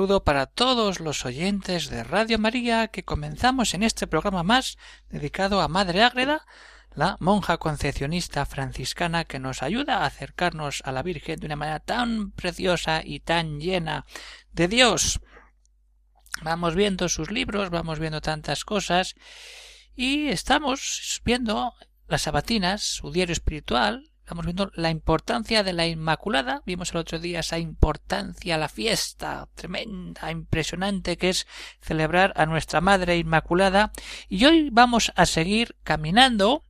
Saludo para todos los oyentes de Radio María que comenzamos en este programa más dedicado a Madre Ágreda, la monja concepcionista franciscana que nos ayuda a acercarnos a la Virgen de una manera tan preciosa y tan llena de Dios. Vamos viendo sus libros, vamos viendo tantas cosas y estamos viendo las sabatinas, su diario espiritual, estamos viendo la importancia de la Inmaculada. Vimos el otro día esa importancia, la fiesta tremenda, impresionante que es celebrar a nuestra Madre Inmaculada. Y hoy vamos a seguir caminando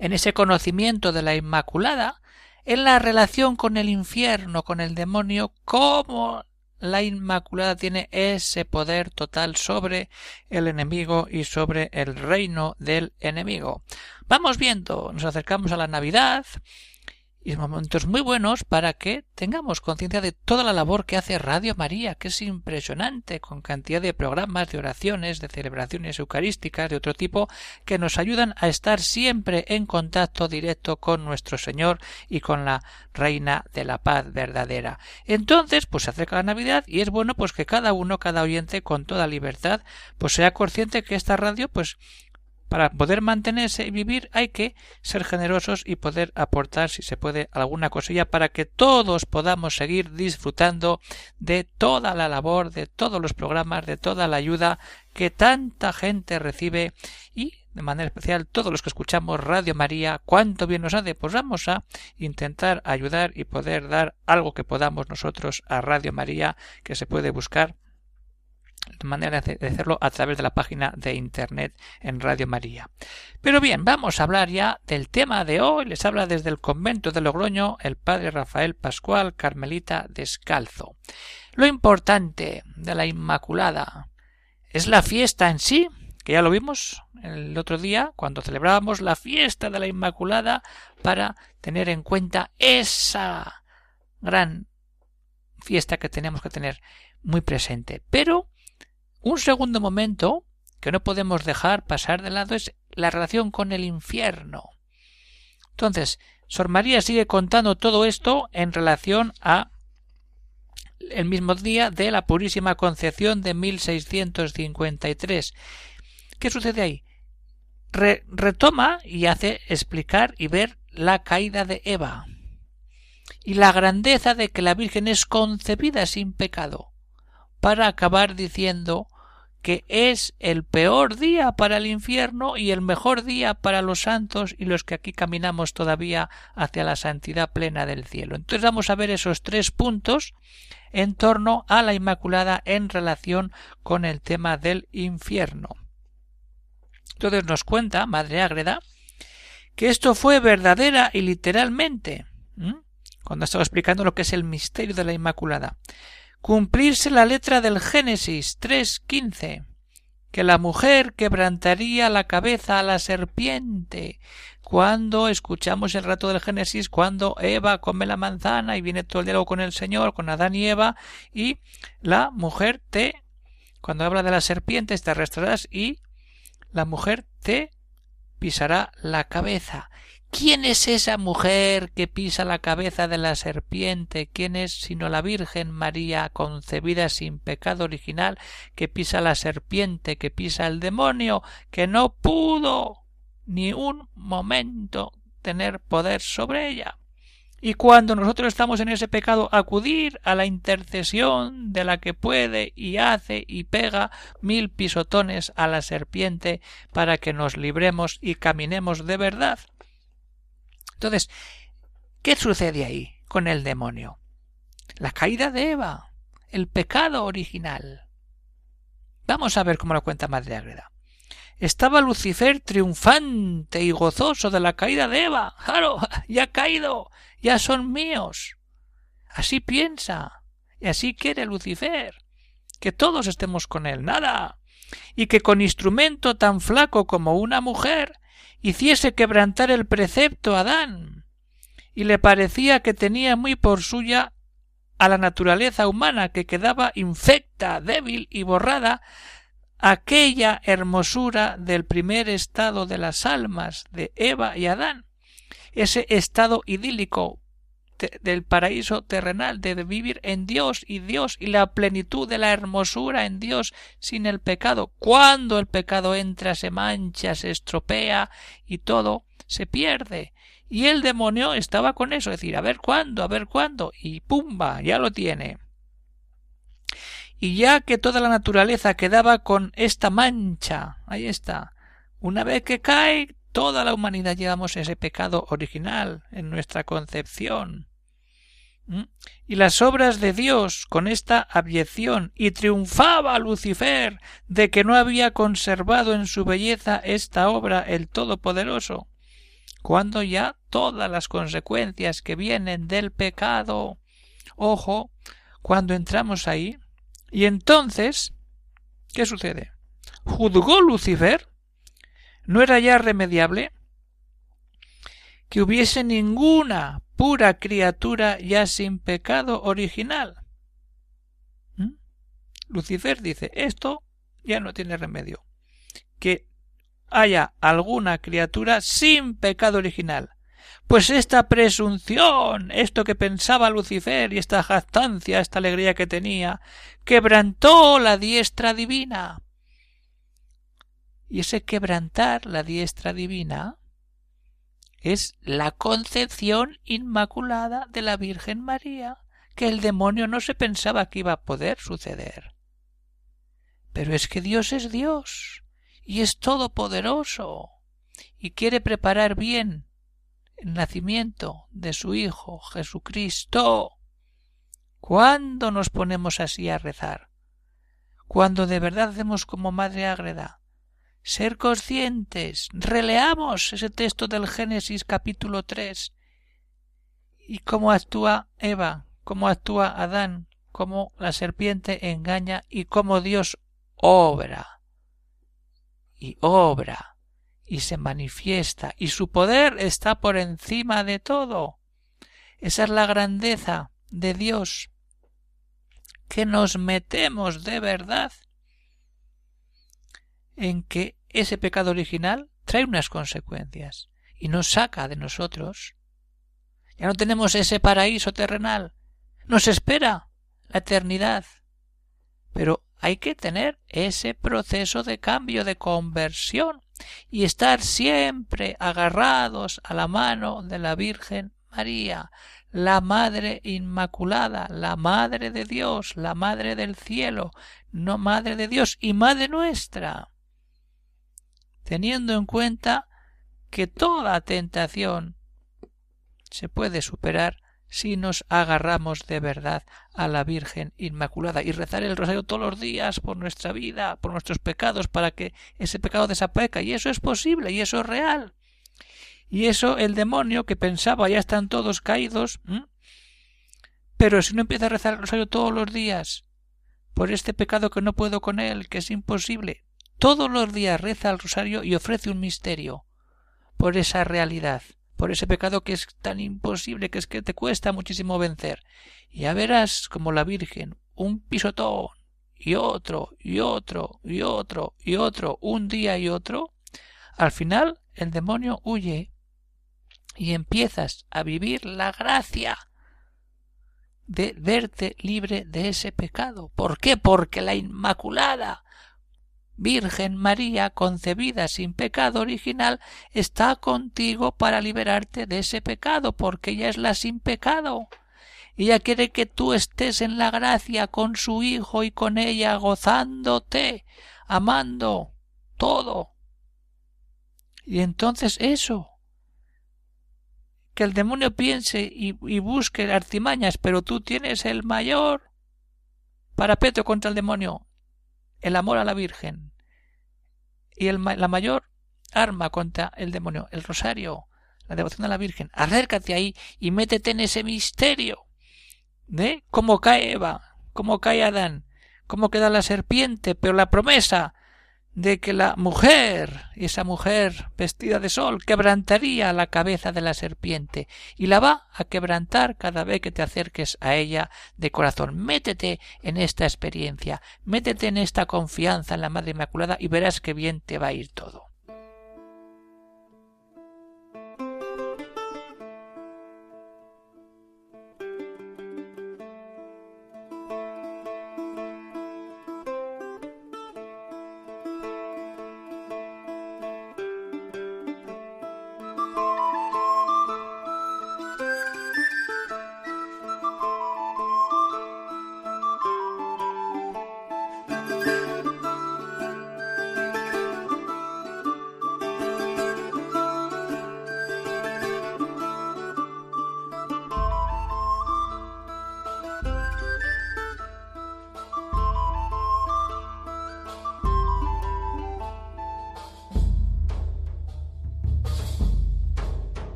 en ese conocimiento de la Inmaculada, en la relación con el infierno, con el demonio, cómo la Inmaculada tiene ese poder total sobre el enemigo y sobre el reino del enemigo. Vamos viendo, nos acercamos a la Navidad, y momentos muy buenos para que tengamos conciencia de toda la labor que hace Radio María, que es impresionante, con cantidad de programas, de oraciones, de celebraciones eucarísticas de otro tipo, que nos ayudan a estar siempre en contacto directo con nuestro Señor y con la Reina de la Paz verdadera. Entonces, pues se acerca la Navidad y es bueno pues que cada uno, cada oyente, con toda libertad, pues sea consciente que esta radio, pues para poder mantenerse y vivir hay que ser generosos y poder aportar, si se puede, alguna cosilla para que todos podamos seguir disfrutando de toda la labor, de todos los programas, de toda la ayuda que tanta gente recibe. Y de manera especial todos los que escuchamos Radio María, cuánto bien nos hace, pues vamos a intentar ayudar y poder dar algo que podamos nosotros a Radio María que se puede buscar manera de hacerlo a través de la página de internet en Radio María. Pero bien, vamos a hablar ya del tema de hoy. Les habla desde el convento de Logroño el padre Rafael Pascual Carmelita Descalzo. Lo importante de la Inmaculada es la fiesta en sí, que ya lo vimos el otro día cuando celebrábamos la fiesta de la Inmaculada para tener en cuenta esa gran fiesta que tenemos que tener muy presente. Pero un segundo momento que no podemos dejar pasar de lado es la relación con el infierno. Entonces, Sor María sigue contando todo esto en relación a el mismo día de la Purísima Concepción de 1653. ¿Qué sucede ahí? retoma y hace explicar y ver la caída de Eva y la grandeza de que la Virgen es concebida sin pecado para acabar diciendo que es el peor día para el infierno y el mejor día para los santos y los que aquí caminamos todavía hacia la santidad plena del cielo. Entonces vamos a ver esos tres puntos en torno a la Inmaculada en relación con el tema del infierno. Entonces nos cuenta Madre Ágreda que esto fue verdadera y literalmente cuando estaba explicando lo que es el misterio de la Inmaculada cumplirse la letra del Génesis 3.15, que la mujer quebrantaría la cabeza a la serpiente. Cuando escuchamos el rato del Génesis, cuando Eva come la manzana y viene todo el diálogo con el Señor, con Adán y Eva, y la mujer te, cuando habla de las serpientes, te arrastrarás y la mujer te pisará la cabeza. ¿Quién es esa mujer que pisa la cabeza de la serpiente? ¿Quién es sino la Virgen María concebida sin pecado original que pisa la serpiente, que pisa el demonio, que no pudo ni un momento tener poder sobre ella? Y cuando nosotros estamos en ese pecado, acudir a la intercesión de la que puede y hace y pega mil pisotones a la serpiente para que nos libremos y caminemos de verdad. Entonces, ¿qué sucede ahí con el demonio? La caída de Eva, el pecado original. Vamos a ver cómo lo cuenta Madre Agreda. Estaba Lucifer triunfante y gozoso de la caída de Eva. ¡Claro! Ya ha caído. Ya son míos. Así piensa. Y así quiere Lucifer, que todos estemos con él. Nada. Y que con instrumento tan flaco como una mujer hiciese quebrantar el precepto a Adán. Y le parecía que tenía muy por suya a la naturaleza humana que quedaba infecta, débil y borrada aquella hermosura del primer estado de las almas de Eva y Adán, ese estado idílico del paraíso terrenal, de vivir en Dios y Dios y la plenitud de la hermosura en Dios sin el pecado. Cuando el pecado entra, se mancha, se estropea y todo se pierde. Y el demonio estaba con eso, es decir, a ver cuándo, a ver cuándo, y pumba, ya lo tiene. Y ya que toda la naturaleza quedaba con esta mancha, ahí está, una vez que cae, toda la humanidad llevamos ese pecado original en nuestra concepción. ¿Mm? Y las obras de Dios con esta abyección, y triunfaba Lucifer de que no había conservado en su belleza esta obra el Todopoderoso, cuando ya todas las consecuencias que vienen del pecado, ojo, cuando entramos ahí, y entonces, ¿qué sucede? ¿Juzgó Lucifer? ¿No era ya remediable? Que hubiese ninguna pura criatura ya sin pecado original. ¿Mm? Lucifer dice, esto ya no tiene remedio. Que haya alguna criatura sin pecado original. Pues esta presunción, esto que pensaba Lucifer y esta jactancia, esta alegría que tenía, quebrantó la diestra divina. Y ese quebrantar la diestra divina es la concepción inmaculada de la Virgen María, que el demonio no se pensaba que iba a poder suceder. Pero es que Dios es Dios y es todopoderoso y quiere preparar bien el nacimiento de su Hijo Jesucristo. ¿Cuándo nos ponemos así a rezar? Cuando de verdad hacemos como Madre Ágreda. Ser conscientes. Releamos ese texto del Génesis capítulo 3. Y cómo actúa Eva, cómo actúa Adán, cómo la serpiente engaña y cómo Dios obra. Y obra y se manifiesta, y su poder está por encima de todo. Esa es la grandeza de Dios, que nos metemos de verdad en que ese pecado original trae unas consecuencias y nos saca de nosotros. Ya no tenemos ese paraíso terrenal. Nos espera la eternidad. Pero hay que tener ese proceso de cambio, de conversión, y estar siempre agarrados a la mano de la Virgen María, la Madre Inmaculada, la Madre de Dios, la Madre del cielo, no Madre de Dios y Madre nuestra, teniendo en cuenta que toda tentación se puede superar si nos agarramos de verdad a la Virgen Inmaculada y rezar el rosario todos los días por nuestra vida, por nuestros pecados, para que ese pecado desaparezca. Y eso es posible, y eso es real. Y eso el demonio que pensaba ya están todos caídos, pero si no empieza a rezar el rosario todos los días, por este pecado que no puedo con él, que es imposible, todos los días reza el rosario y ofrece un misterio por esa realidad por ese pecado que es tan imposible que es que te cuesta muchísimo vencer. Y ya verás como la Virgen, un pisotón, y otro, y otro, y otro, y otro, un día y otro, al final el demonio huye y empiezas a vivir la gracia de verte libre de ese pecado. ¿Por qué? Porque la Inmaculada Virgen María, concebida sin pecado original, está contigo para liberarte de ese pecado, porque ella es la sin pecado. Ella quiere que tú estés en la gracia con su Hijo y con ella, gozándote, amando todo. Y entonces eso, que el demonio piense y, y busque artimañas, pero tú tienes el mayor parapeto contra el demonio, el amor a la Virgen y la mayor arma contra el demonio, el rosario, la devoción a la Virgen. Acércate ahí y métete en ese misterio de cómo cae Eva, cómo cae Adán, cómo queda la serpiente, pero la promesa de que la mujer, esa mujer vestida de sol, quebrantaría la cabeza de la serpiente y la va a quebrantar cada vez que te acerques a ella de corazón. Métete en esta experiencia, métete en esta confianza en la Madre Inmaculada y verás que bien te va a ir todo.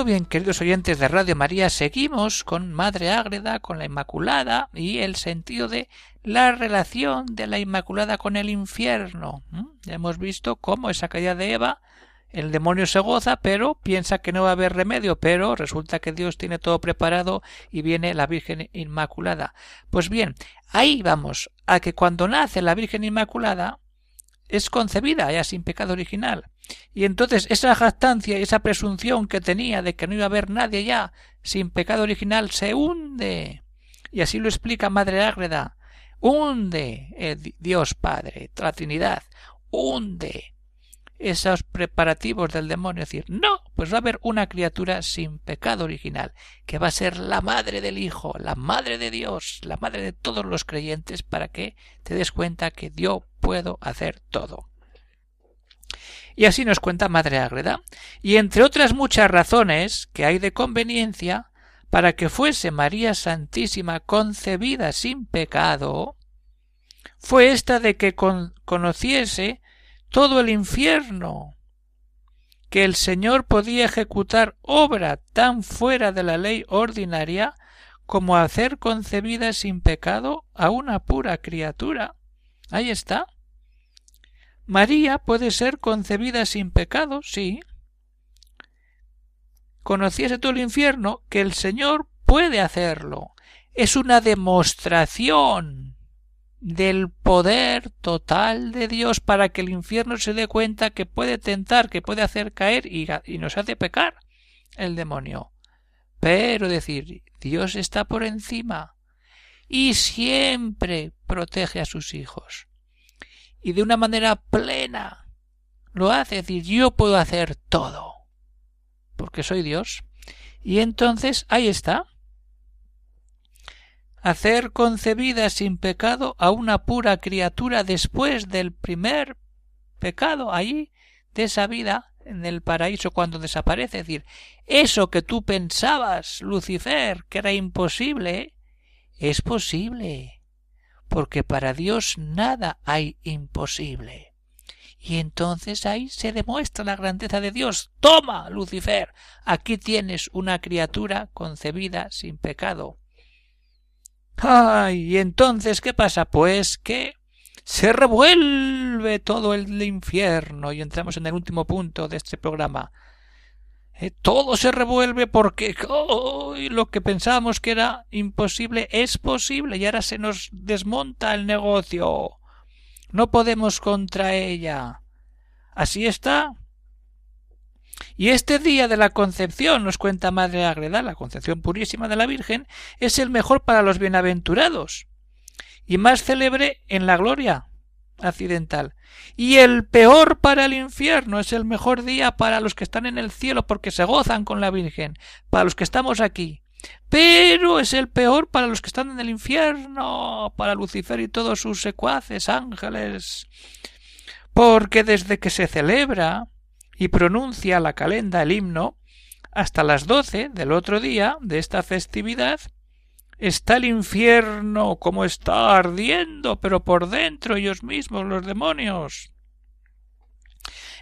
Muy bien, queridos oyentes de Radio María, seguimos con Madre Ágreda, con la Inmaculada y el sentido de la relación de la Inmaculada con el infierno. Ya hemos visto cómo esa caída de Eva, el demonio se goza, pero piensa que no va a haber remedio, pero resulta que Dios tiene todo preparado y viene la Virgen Inmaculada. Pues bien, ahí vamos, a que cuando nace la Virgen Inmaculada, es concebida ya sin pecado original. Y entonces esa jactancia y esa presunción que tenía de que no iba a haber nadie ya sin pecado original se hunde. Y así lo explica Madre Ágreda. Hunde el Dios Padre, la Trinidad, hunde esos preparativos del demonio. Decir, no, pues va a haber una criatura sin pecado original, que va a ser la madre del Hijo, la madre de Dios, la madre de todos los creyentes, para que te des cuenta que yo puedo hacer todo. Y así nos cuenta Madre Ágreda, y entre otras muchas razones que hay de conveniencia para que fuese María Santísima concebida sin pecado, fue esta de que conociese todo el infierno, que el Señor podía ejecutar obra tan fuera de la ley ordinaria como hacer concebida sin pecado a una pura criatura. Ahí está. María puede ser concebida sin pecado, sí. Conociese todo el infierno que el Señor puede hacerlo. Es una demostración del poder total de Dios para que el infierno se dé cuenta que puede tentar, que puede hacer caer y, nos hace pecar el demonio. Pero decir, Dios está por encima y siempre protege a sus hijos y de una manera plena lo hace, es decir, yo puedo hacer todo, porque soy Dios. Y entonces ahí está. Hacer concebida sin pecado a una pura criatura después del primer pecado, allí, de esa vida, en el paraíso cuando desaparece. Es decir, eso que tú pensabas, Lucifer, que era imposible, es posible porque para Dios nada hay imposible. Y entonces ahí se demuestra la grandeza de Dios. Toma, Lucifer, aquí tienes una criatura concebida sin pecado. Ay, y entonces, ¿qué pasa? Pues que se revuelve todo el infierno y entramos en el último punto de este programa. Eh, todo se revuelve porque lo que pensábamos que era imposible es posible y ahora se nos desmonta el negocio. No podemos contra ella. Así está. Y este día de la concepción, nos cuenta Madre Agreda, la concepción purísima de la Virgen, es el mejor para los bienaventurados y más célebre en la gloria accidental. Y el peor para el infierno es el mejor día para los que están en el cielo porque se gozan con la Virgen, para los que estamos aquí. Pero es el peor para los que están en el infierno, para Lucifer y todos sus secuaces, ángeles. Porque desde que se celebra y pronuncia la calenda el himno, hasta las doce del otro día de esta festividad, está el infierno como está ardiendo, pero por dentro ellos mismos, los demonios.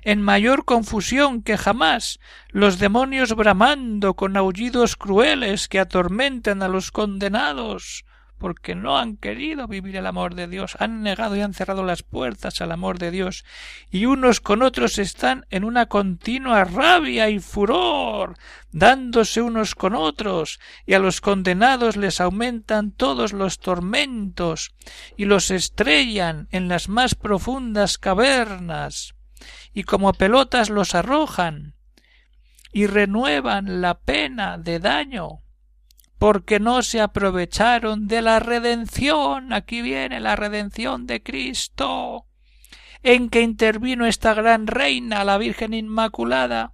En mayor confusión que jamás, los demonios bramando con aullidos crueles que atormentan a los condenados, porque no han querido vivir el amor de Dios, han negado y han cerrado las puertas al amor de Dios, y unos con otros están en una continua rabia y furor, dándose unos con otros, y a los condenados les aumentan todos los tormentos, y los estrellan en las más profundas cavernas, y como pelotas los arrojan, y renuevan la pena de daño porque no se aprovecharon de la redención. Aquí viene la redención de Cristo, en que intervino esta gran reina, la Virgen Inmaculada,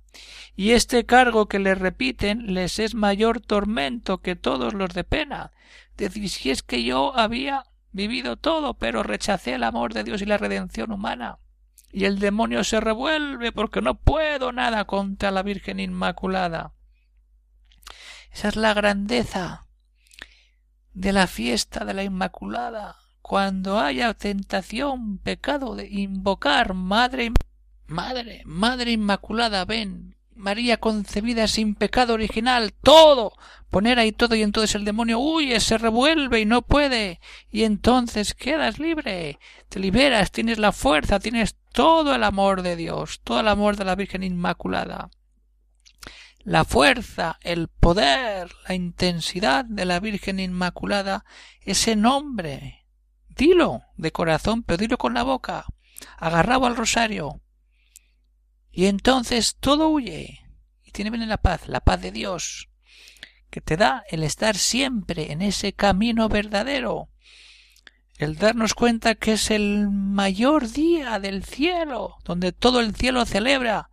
y este cargo que le repiten les es mayor tormento que todos los de pena. Decir, si es que yo había vivido todo, pero rechacé el amor de Dios y la redención humana. Y el demonio se revuelve porque no puedo nada contra la Virgen Inmaculada. Esa es la grandeza de la fiesta de la Inmaculada. Cuando haya tentación, pecado de invocar, Madre, Madre, Madre Inmaculada, ven, María concebida sin pecado original, todo, poner ahí todo y entonces el demonio huye, se revuelve y no puede, y entonces quedas libre, te liberas, tienes la fuerza, tienes todo el amor de Dios, todo el amor de la Virgen Inmaculada la fuerza, el poder, la intensidad de la Virgen Inmaculada, ese nombre. Dilo de corazón, pero dilo con la boca, agarrado al rosario. Y entonces todo huye y tiene bien la paz, la paz de Dios, que te da el estar siempre en ese camino verdadero, el darnos cuenta que es el mayor día del cielo, donde todo el cielo celebra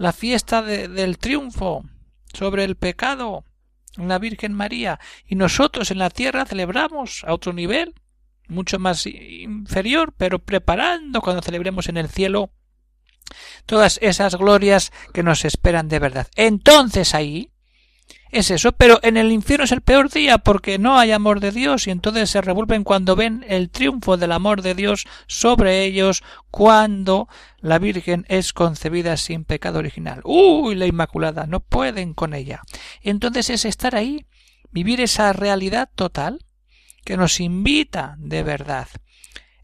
la fiesta del triunfo sobre el pecado la Virgen María. Y nosotros en la tierra celebramos a otro nivel mucho más inferior pero preparando cuando celebremos en el cielo todas esas glorias que nos esperan de verdad. Entonces ahí es eso, pero en el infierno es el peor día porque no hay amor de Dios y entonces se revuelven cuando ven el triunfo del amor de Dios sobre ellos cuando la Virgen es concebida sin pecado original. Uy, la Inmaculada, no pueden con ella. Entonces es estar ahí, vivir esa realidad total que nos invita de verdad.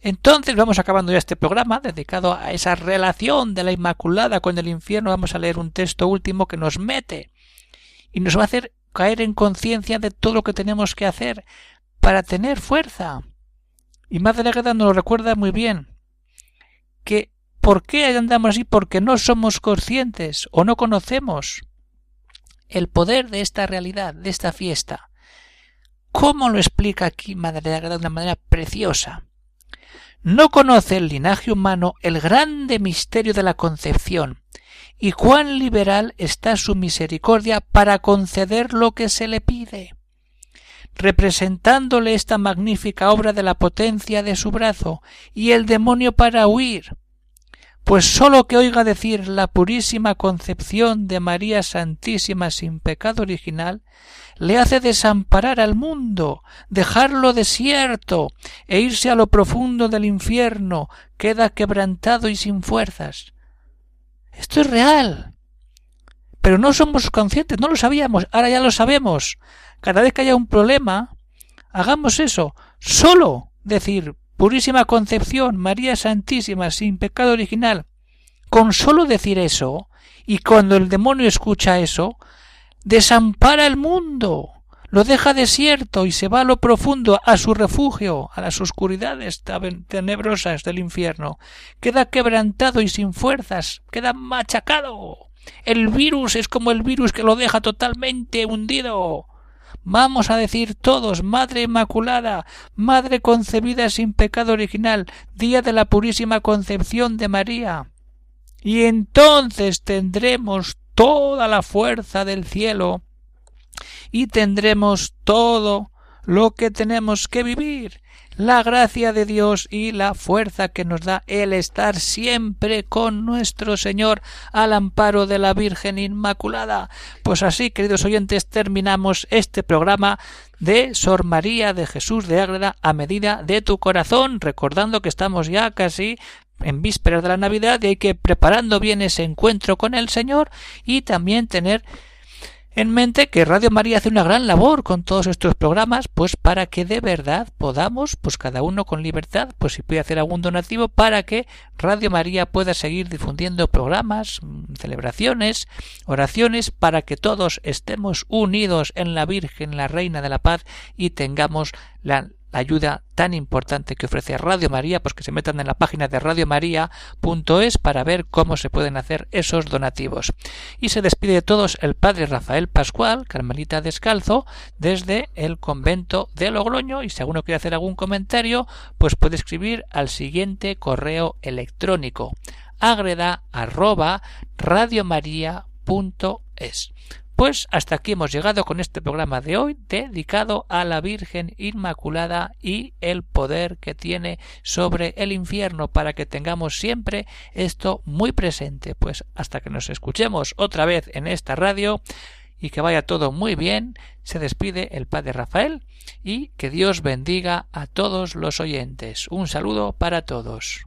Entonces vamos acabando ya este programa dedicado a esa relación de la Inmaculada con el infierno. Vamos a leer un texto último que nos mete y nos va a hacer caer en conciencia de todo lo que tenemos que hacer para tener fuerza. Y Madre Agueda nos lo recuerda muy bien, que ¿por qué andamos así? Porque no somos conscientes o no conocemos el poder de esta realidad, de esta fiesta. ¿Cómo lo explica aquí Madre Agueda de una manera preciosa? No conoce el linaje humano el grande misterio de la concepción, y cuán liberal está su misericordia para conceder lo que se le pide, representándole esta magnífica obra de la potencia de su brazo y el demonio para huir, pues sólo que oiga decir la purísima concepción de María Santísima sin pecado original, le hace desamparar al mundo, dejarlo desierto, e irse a lo profundo del infierno, queda quebrantado y sin fuerzas, esto es real. Pero no somos conscientes, no lo sabíamos, ahora ya lo sabemos. Cada vez que haya un problema, hagamos eso, solo decir Purísima Concepción, María Santísima, sin pecado original. Con solo decir eso, y cuando el demonio escucha eso, desampara el mundo, lo deja desierto y se va a lo profundo, a su refugio, a las oscuridades tenebrosas del infierno. Queda quebrantado y sin fuerzas, queda machacado. El virus es como el virus que lo deja totalmente hundido. Vamos a decir todos, Madre Inmaculada, Madre concebida sin pecado original, día de la purísima concepción de María. Y entonces tendremos toda la fuerza del cielo y tendremos todo lo que tenemos que vivir la gracia de Dios y la fuerza que nos da el estar siempre con nuestro Señor al amparo de la Virgen Inmaculada. Pues así, queridos oyentes, terminamos este programa de Sor María de Jesús de Ágreda a medida de tu corazón, recordando que estamos ya casi en vísperas de la Navidad y hay que preparando bien ese encuentro con el Señor y también tener en mente que Radio María hace una gran labor con todos estos programas, pues para que de verdad podamos, pues cada uno con libertad, pues si puede hacer algún donativo para que Radio María pueda seguir difundiendo programas, mm, celebraciones, oraciones, para que todos estemos unidos en la Virgen, la Reina de la Paz, y tengamos la ayuda tan importante que ofrece Radio María, pues que se metan en la página de radiomaria.es para ver cómo se pueden hacer esos donativos. Y se despide de todos el padre Rafael Pascual, Carmelita Descalzo, desde el convento de Logroño, y si alguno quiere hacer algún comentario, pues puede escribir al siguiente correo electrónico agreda arroba. Pues hasta aquí hemos llegado con este programa de hoy dedicado a la Virgen Inmaculada y el poder que tiene sobre el infierno para que tengamos siempre esto muy presente. Pues hasta que nos escuchemos otra vez en esta radio y que vaya todo muy bien, se despide el Padre Rafael y que Dios bendiga a todos los oyentes. Un saludo para todos.